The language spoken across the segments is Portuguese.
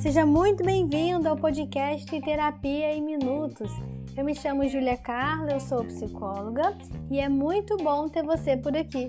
Seja muito bem-vindo ao podcast Terapia em Minutos. Eu me chamo Julia Carla, eu sou psicóloga e é muito bom ter você por aqui.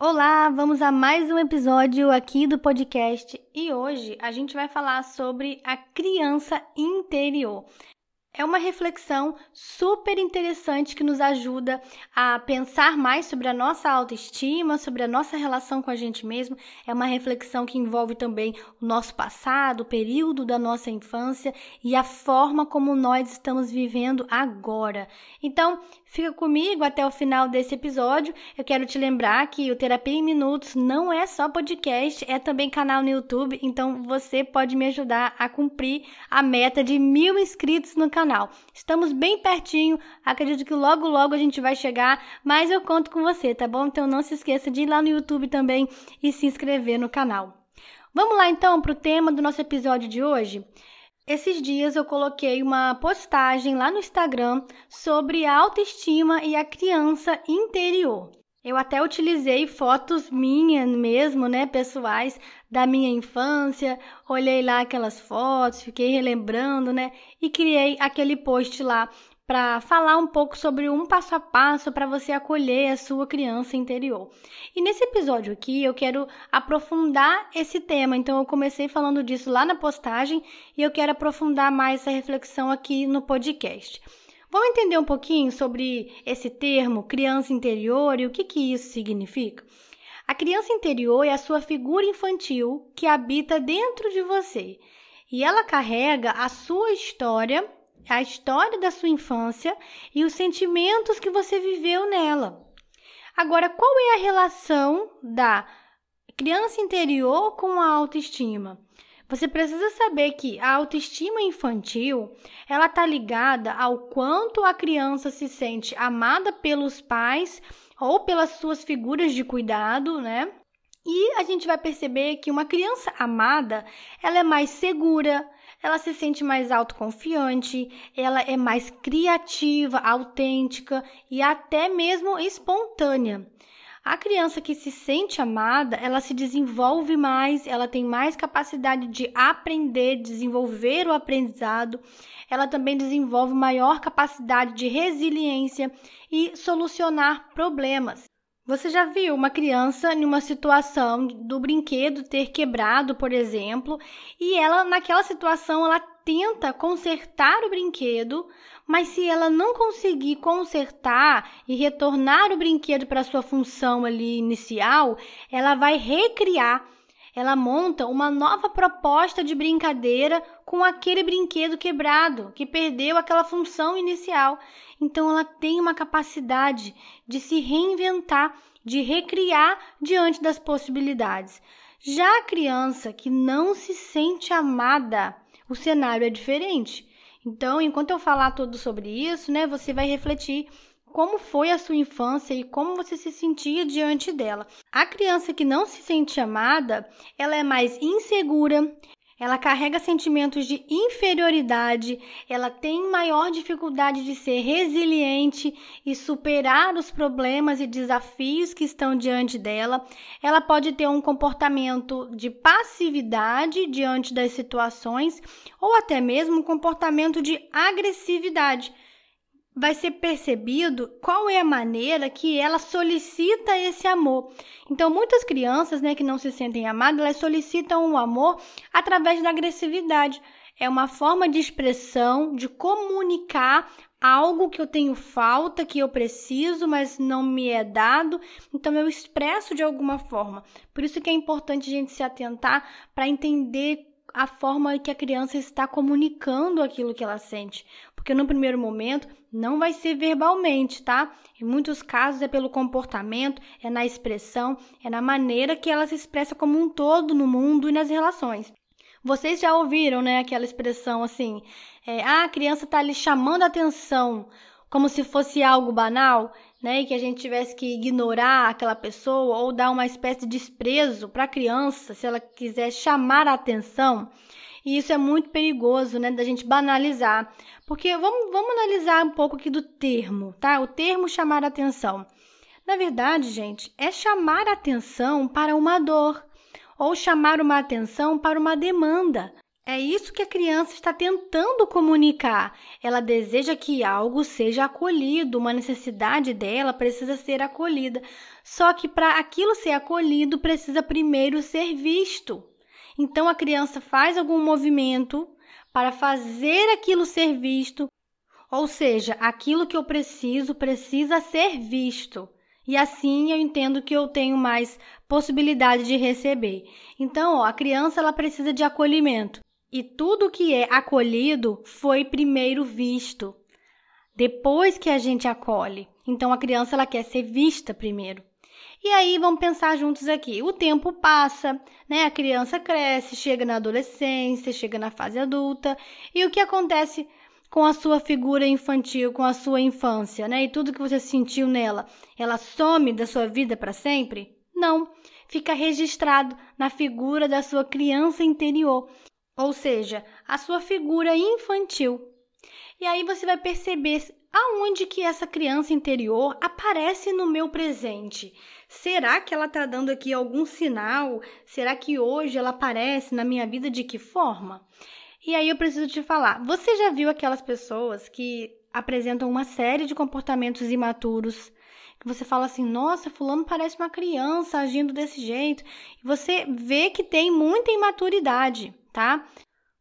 Olá, vamos a mais um episódio aqui do podcast e hoje a gente vai falar sobre a criança interior. É uma reflexão super interessante que nos ajuda a pensar mais sobre a nossa autoestima, sobre a nossa relação com a gente mesmo. É uma reflexão que envolve também o nosso passado, o período da nossa infância e a forma como nós estamos vivendo agora. Então, fica comigo até o final desse episódio. Eu quero te lembrar que o Terapia em Minutos não é só podcast, é também canal no YouTube. Então, você pode me ajudar a cumprir a meta de mil inscritos no canal canal. Estamos bem pertinho, acredito que logo logo a gente vai chegar, mas eu conto com você, tá bom? Então não se esqueça de ir lá no YouTube também e se inscrever no canal. Vamos lá então para o tema do nosso episódio de hoje? Esses dias eu coloquei uma postagem lá no Instagram sobre a autoestima e a criança interior. Eu até utilizei fotos minhas mesmo, né, pessoais, da minha infância. Olhei lá aquelas fotos, fiquei relembrando, né, e criei aquele post lá para falar um pouco sobre um passo a passo para você acolher a sua criança interior. E nesse episódio aqui eu quero aprofundar esse tema, então eu comecei falando disso lá na postagem e eu quero aprofundar mais essa reflexão aqui no podcast. Vamos entender um pouquinho sobre esse termo criança interior e o que, que isso significa? A criança interior é a sua figura infantil que habita dentro de você e ela carrega a sua história, a história da sua infância e os sentimentos que você viveu nela. Agora, qual é a relação da criança interior com a autoestima? Você precisa saber que a autoestima infantil, ela está ligada ao quanto a criança se sente amada pelos pais ou pelas suas figuras de cuidado, né? E a gente vai perceber que uma criança amada, ela é mais segura, ela se sente mais autoconfiante, ela é mais criativa, autêntica e até mesmo espontânea. A criança que se sente amada, ela se desenvolve mais, ela tem mais capacidade de aprender, desenvolver o aprendizado, ela também desenvolve maior capacidade de resiliência e solucionar problemas. Você já viu uma criança em uma situação do brinquedo ter quebrado, por exemplo, e ela naquela situação ela tenta consertar o brinquedo, mas se ela não conseguir consertar e retornar o brinquedo para sua função ali inicial, ela vai recriar. Ela monta uma nova proposta de brincadeira com aquele brinquedo quebrado, que perdeu aquela função inicial. Então ela tem uma capacidade de se reinventar, de recriar diante das possibilidades. Já a criança que não se sente amada, o cenário é diferente. Então, enquanto eu falar tudo sobre isso, né, você vai refletir como foi a sua infância e como você se sentia diante dela. A criança que não se sente amada, ela é mais insegura, ela carrega sentimentos de inferioridade, ela tem maior dificuldade de ser resiliente e superar os problemas e desafios que estão diante dela. Ela pode ter um comportamento de passividade diante das situações ou até mesmo um comportamento de agressividade vai ser percebido qual é a maneira que ela solicita esse amor. Então, muitas crianças, né, que não se sentem amadas, elas solicitam o amor através da agressividade. É uma forma de expressão, de comunicar algo que eu tenho falta, que eu preciso, mas não me é dado, então eu expresso de alguma forma. Por isso que é importante a gente se atentar para entender a forma que a criança está comunicando aquilo que ela sente. Porque no primeiro momento não vai ser verbalmente, tá? Em muitos casos é pelo comportamento, é na expressão, é na maneira que ela se expressa como um todo no mundo e nas relações. Vocês já ouviram, né, aquela expressão assim, é, ah, a criança está ali chamando a atenção, como se fosse algo banal, né, e que a gente tivesse que ignorar aquela pessoa ou dar uma espécie de desprezo para a criança, se ela quiser chamar a atenção. E isso é muito perigoso, né, da gente banalizar. Porque vamos, vamos analisar um pouco aqui do termo, tá? O termo chamar atenção. Na verdade, gente, é chamar atenção para uma dor ou chamar uma atenção para uma demanda. É isso que a criança está tentando comunicar. Ela deseja que algo seja acolhido, uma necessidade dela precisa ser acolhida. Só que para aquilo ser acolhido, precisa primeiro ser visto. Então a criança faz algum movimento para fazer aquilo ser visto, ou seja, aquilo que eu preciso precisa ser visto e assim eu entendo que eu tenho mais possibilidade de receber. Então, ó, a criança ela precisa de acolhimento e tudo que é acolhido foi primeiro visto. Depois que a gente acolhe. Então a criança ela quer ser vista primeiro. E aí vamos pensar juntos aqui. O tempo passa, né? A criança cresce, chega na adolescência, chega na fase adulta, e o que acontece com a sua figura infantil, com a sua infância, né? E tudo que você sentiu nela, ela some da sua vida para sempre? Não, fica registrado na figura da sua criança interior, ou seja, a sua figura infantil. E aí você vai perceber aonde que essa criança interior aparece no meu presente. Será que ela está dando aqui algum sinal? Será que hoje ela aparece na minha vida de que forma? E aí eu preciso te falar, você já viu aquelas pessoas que apresentam uma série de comportamentos imaturos? Que você fala assim, nossa, fulano parece uma criança agindo desse jeito. E você vê que tem muita imaturidade, tá?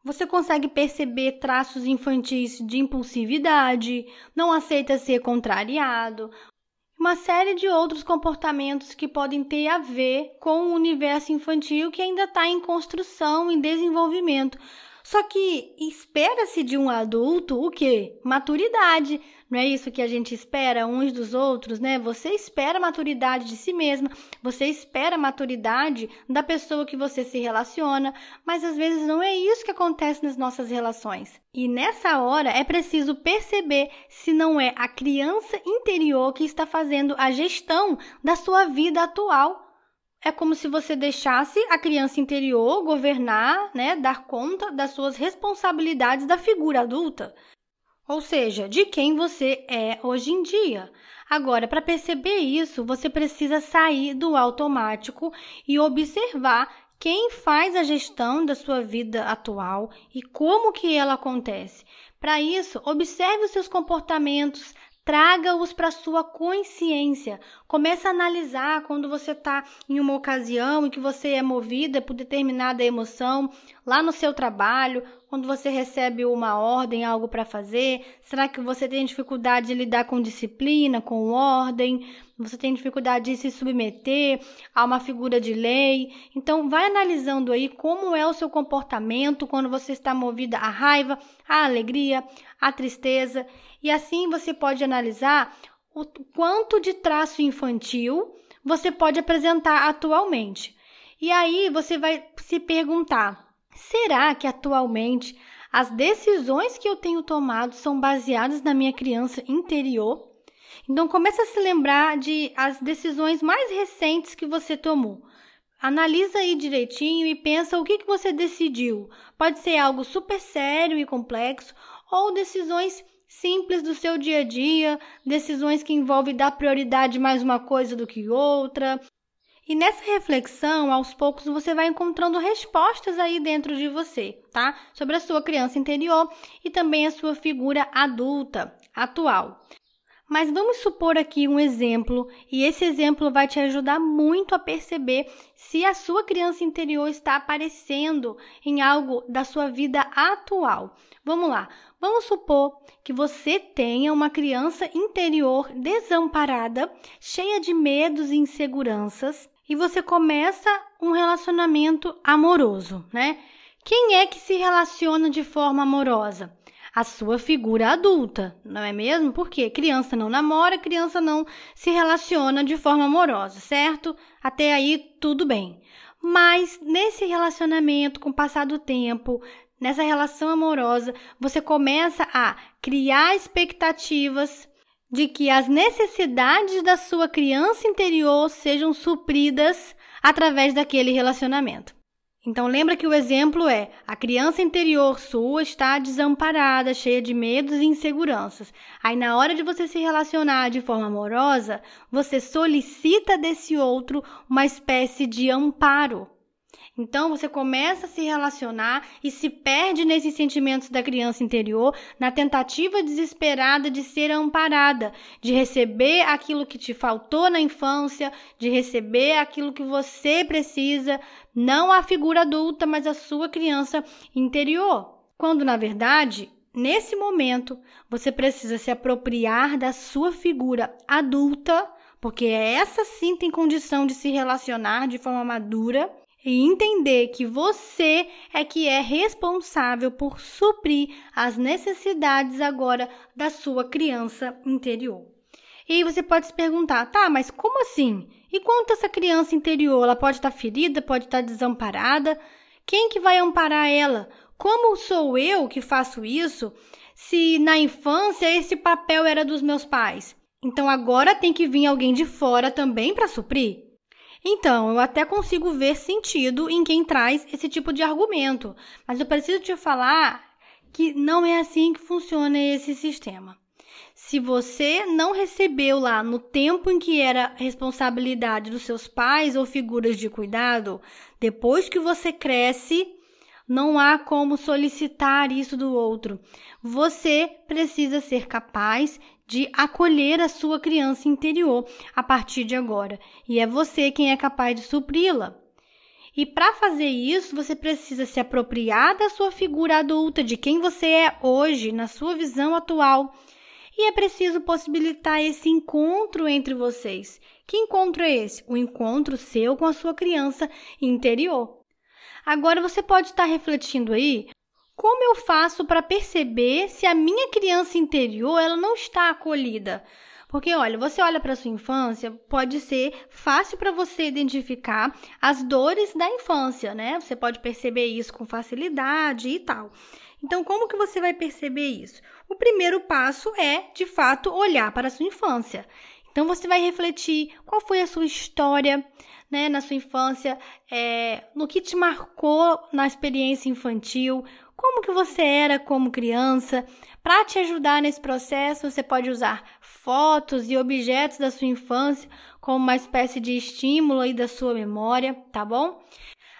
Você consegue perceber traços infantis de impulsividade, não aceita ser contrariado, uma série de outros comportamentos que podem ter a ver com o universo infantil que ainda está em construção, em desenvolvimento. Só que espera-se de um adulto o quê? Maturidade. Não é isso que a gente espera uns dos outros, né? Você espera maturidade de si mesma, você espera maturidade da pessoa que você se relaciona, mas às vezes não é isso que acontece nas nossas relações. E nessa hora é preciso perceber se não é a criança interior que está fazendo a gestão da sua vida atual é como se você deixasse a criança interior governar, né, dar conta das suas responsabilidades da figura adulta, ou seja, de quem você é hoje em dia. Agora, para perceber isso, você precisa sair do automático e observar quem faz a gestão da sua vida atual e como que ela acontece. Para isso, observe os seus comportamentos, traga-os para sua consciência. Comece a analisar quando você está em uma ocasião em que você é movida por determinada emoção, lá no seu trabalho, quando você recebe uma ordem, algo para fazer. Será que você tem dificuldade de lidar com disciplina, com ordem? Você tem dificuldade de se submeter a uma figura de lei? Então, vai analisando aí como é o seu comportamento quando você está movida à raiva, à alegria, à tristeza e assim você pode analisar o quanto de traço infantil você pode apresentar atualmente. E aí você vai se perguntar: será que atualmente as decisões que eu tenho tomado são baseadas na minha criança interior? Então comece a se lembrar de as decisões mais recentes que você tomou. Analisa aí direitinho e pensa o que, que você decidiu. Pode ser algo super sério e complexo ou decisões simples do seu dia a dia, decisões que envolvem dar prioridade mais uma coisa do que outra. E nessa reflexão, aos poucos você vai encontrando respostas aí dentro de você, tá? Sobre a sua criança interior e também a sua figura adulta, atual. Mas vamos supor aqui um exemplo, e esse exemplo vai te ajudar muito a perceber se a sua criança interior está aparecendo em algo da sua vida atual. Vamos lá. Vamos supor que você tenha uma criança interior desamparada, cheia de medos e inseguranças, e você começa um relacionamento amoroso, né? Quem é que se relaciona de forma amorosa? a sua figura adulta, não é mesmo? Porque criança não namora, criança não se relaciona de forma amorosa, certo? Até aí tudo bem. Mas nesse relacionamento, com o passar do tempo, nessa relação amorosa, você começa a criar expectativas de que as necessidades da sua criança interior sejam supridas através daquele relacionamento. Então lembra que o exemplo é: a criança interior sua está desamparada, cheia de medos e inseguranças. Aí na hora de você se relacionar de forma amorosa, você solicita desse outro uma espécie de amparo. Então você começa a se relacionar e se perde nesses sentimentos da criança interior, na tentativa desesperada de ser amparada, de receber aquilo que te faltou na infância, de receber aquilo que você precisa, não a figura adulta, mas a sua criança interior. Quando na verdade, nesse momento, você precisa se apropriar da sua figura adulta, porque essa sim tem condição de se relacionar de forma madura e entender que você é que é responsável por suprir as necessidades agora da sua criança interior. E aí você pode se perguntar, tá, mas como assim? E quanto essa criança interior, ela pode estar ferida, pode estar desamparada? Quem que vai amparar ela? Como sou eu que faço isso? Se na infância esse papel era dos meus pais. Então agora tem que vir alguém de fora também para suprir? Então, eu até consigo ver sentido em quem traz esse tipo de argumento, mas eu preciso te falar que não é assim que funciona esse sistema. Se você não recebeu lá no tempo em que era responsabilidade dos seus pais ou figuras de cuidado, depois que você cresce, não há como solicitar isso do outro. Você precisa ser capaz de acolher a sua criança interior a partir de agora, e é você quem é capaz de supri-la. E para fazer isso, você precisa se apropriar da sua figura adulta, de quem você é hoje, na sua visão atual. E é preciso possibilitar esse encontro entre vocês. Que encontro é esse? O encontro seu com a sua criança interior. Agora você pode estar refletindo aí como eu faço para perceber se a minha criança interior ela não está acolhida? Porque olha, você olha para sua infância, pode ser fácil para você identificar as dores da infância, né? Você pode perceber isso com facilidade e tal. Então, como que você vai perceber isso? O primeiro passo é, de fato, olhar para a sua infância. Então, você vai refletir qual foi a sua história, né, na sua infância, é, no que te marcou na experiência infantil, como que você era como criança. Para te ajudar nesse processo, você pode usar fotos e objetos da sua infância como uma espécie de estímulo aí da sua memória, tá bom?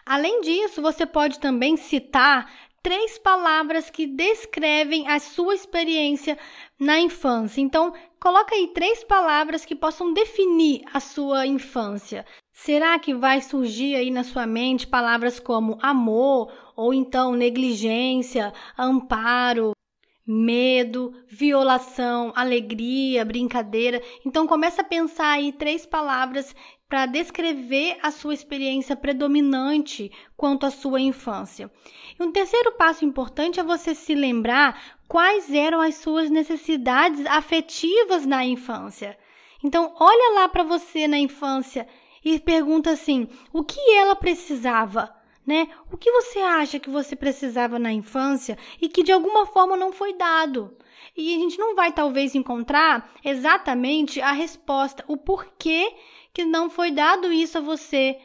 Além disso, você pode também citar três palavras que descrevem a sua experiência na infância. Então, coloca aí três palavras que possam definir a sua infância. Será que vai surgir aí na sua mente palavras como amor ou então negligência, amparo, medo, violação, alegria, brincadeira? Então começa a pensar aí três palavras para descrever a sua experiência predominante quanto à sua infância. E um terceiro passo importante é você se lembrar quais eram as suas necessidades afetivas na infância. Então olha lá para você na infância e pergunta assim: o que ela precisava? Né? O que você acha que você precisava na infância e que de alguma forma não foi dado? E a gente não vai talvez encontrar exatamente a resposta, o porquê que não foi dado isso a você.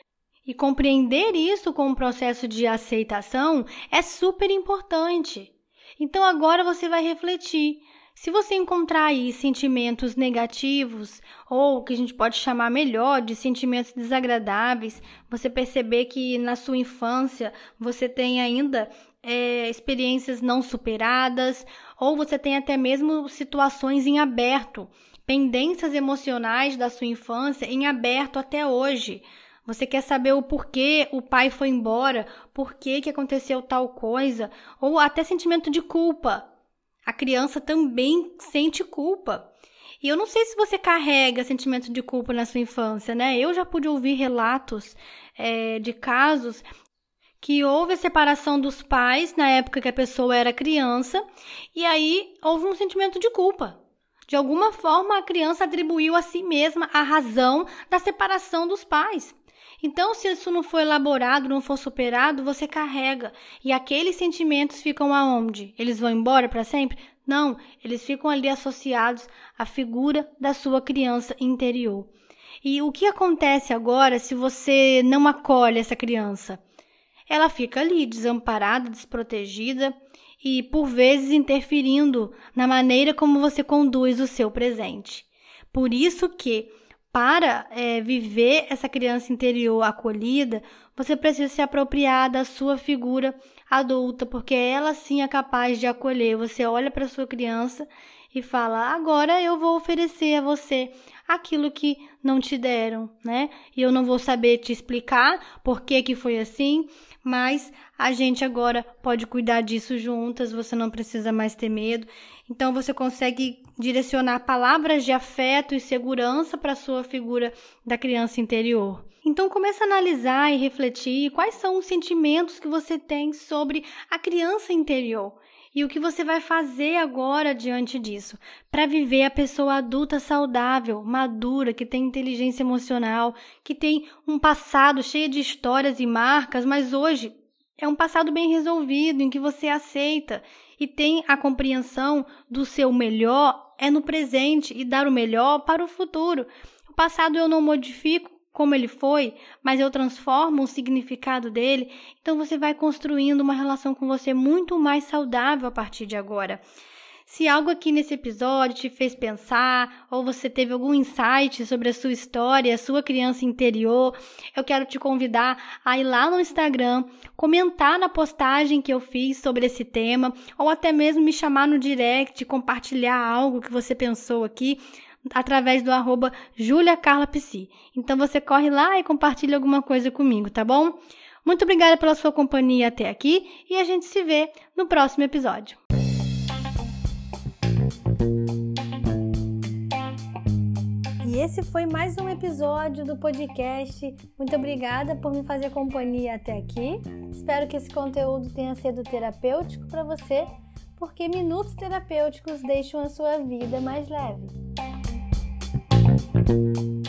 E compreender isso com o processo de aceitação é super importante. Então agora você vai refletir. Se você encontrar aí sentimentos negativos, ou que a gente pode chamar melhor de sentimentos desagradáveis, você perceber que na sua infância você tem ainda é, experiências não superadas, ou você tem até mesmo situações em aberto, pendências emocionais da sua infância em aberto até hoje. Você quer saber o porquê o pai foi embora, por que aconteceu tal coisa, ou até sentimento de culpa a criança também sente culpa. E eu não sei se você carrega sentimento de culpa na sua infância, né? Eu já pude ouvir relatos é, de casos que houve a separação dos pais na época que a pessoa era criança, e aí houve um sentimento de culpa. De alguma forma, a criança atribuiu a si mesma a razão da separação dos pais. Então, se isso não for elaborado, não for superado, você carrega. E aqueles sentimentos ficam aonde? Eles vão embora para sempre? Não, eles ficam ali associados à figura da sua criança interior. E o que acontece agora se você não acolhe essa criança? ela fica ali desamparada, desprotegida e por vezes interferindo na maneira como você conduz o seu presente. Por isso que para é, viver essa criança interior acolhida, você precisa se apropriar da sua figura adulta, porque ela sim é capaz de acolher. Você olha para sua criança e fala: agora eu vou oferecer a você aquilo que não te deram, né? E eu não vou saber te explicar por que, que foi assim, mas a gente agora pode cuidar disso juntas, você não precisa mais ter medo. Então você consegue direcionar palavras de afeto e segurança para a sua figura da criança interior. Então comece a analisar e refletir quais são os sentimentos que você tem sobre a criança interior e o que você vai fazer agora diante disso para viver a pessoa adulta saudável, madura, que tem inteligência emocional, que tem um passado cheio de histórias e marcas, mas hoje é um passado bem resolvido em que você aceita e tem a compreensão do seu melhor é no presente e dar o melhor para o futuro. O passado eu não modifico como ele foi, mas eu transformo o significado dele, então você vai construindo uma relação com você muito mais saudável a partir de agora. Se algo aqui nesse episódio te fez pensar, ou você teve algum insight sobre a sua história, a sua criança interior, eu quero te convidar a ir lá no Instagram, comentar na postagem que eu fiz sobre esse tema, ou até mesmo me chamar no direct, compartilhar algo que você pensou aqui através do arroba juliacarlapsi. Então você corre lá e compartilha alguma coisa comigo, tá bom? Muito obrigada pela sua companhia até aqui e a gente se vê no próximo episódio. E esse foi mais um episódio do podcast. Muito obrigada por me fazer companhia até aqui. Espero que esse conteúdo tenha sido terapêutico para você, porque minutos terapêuticos deixam a sua vida mais leve. Thank you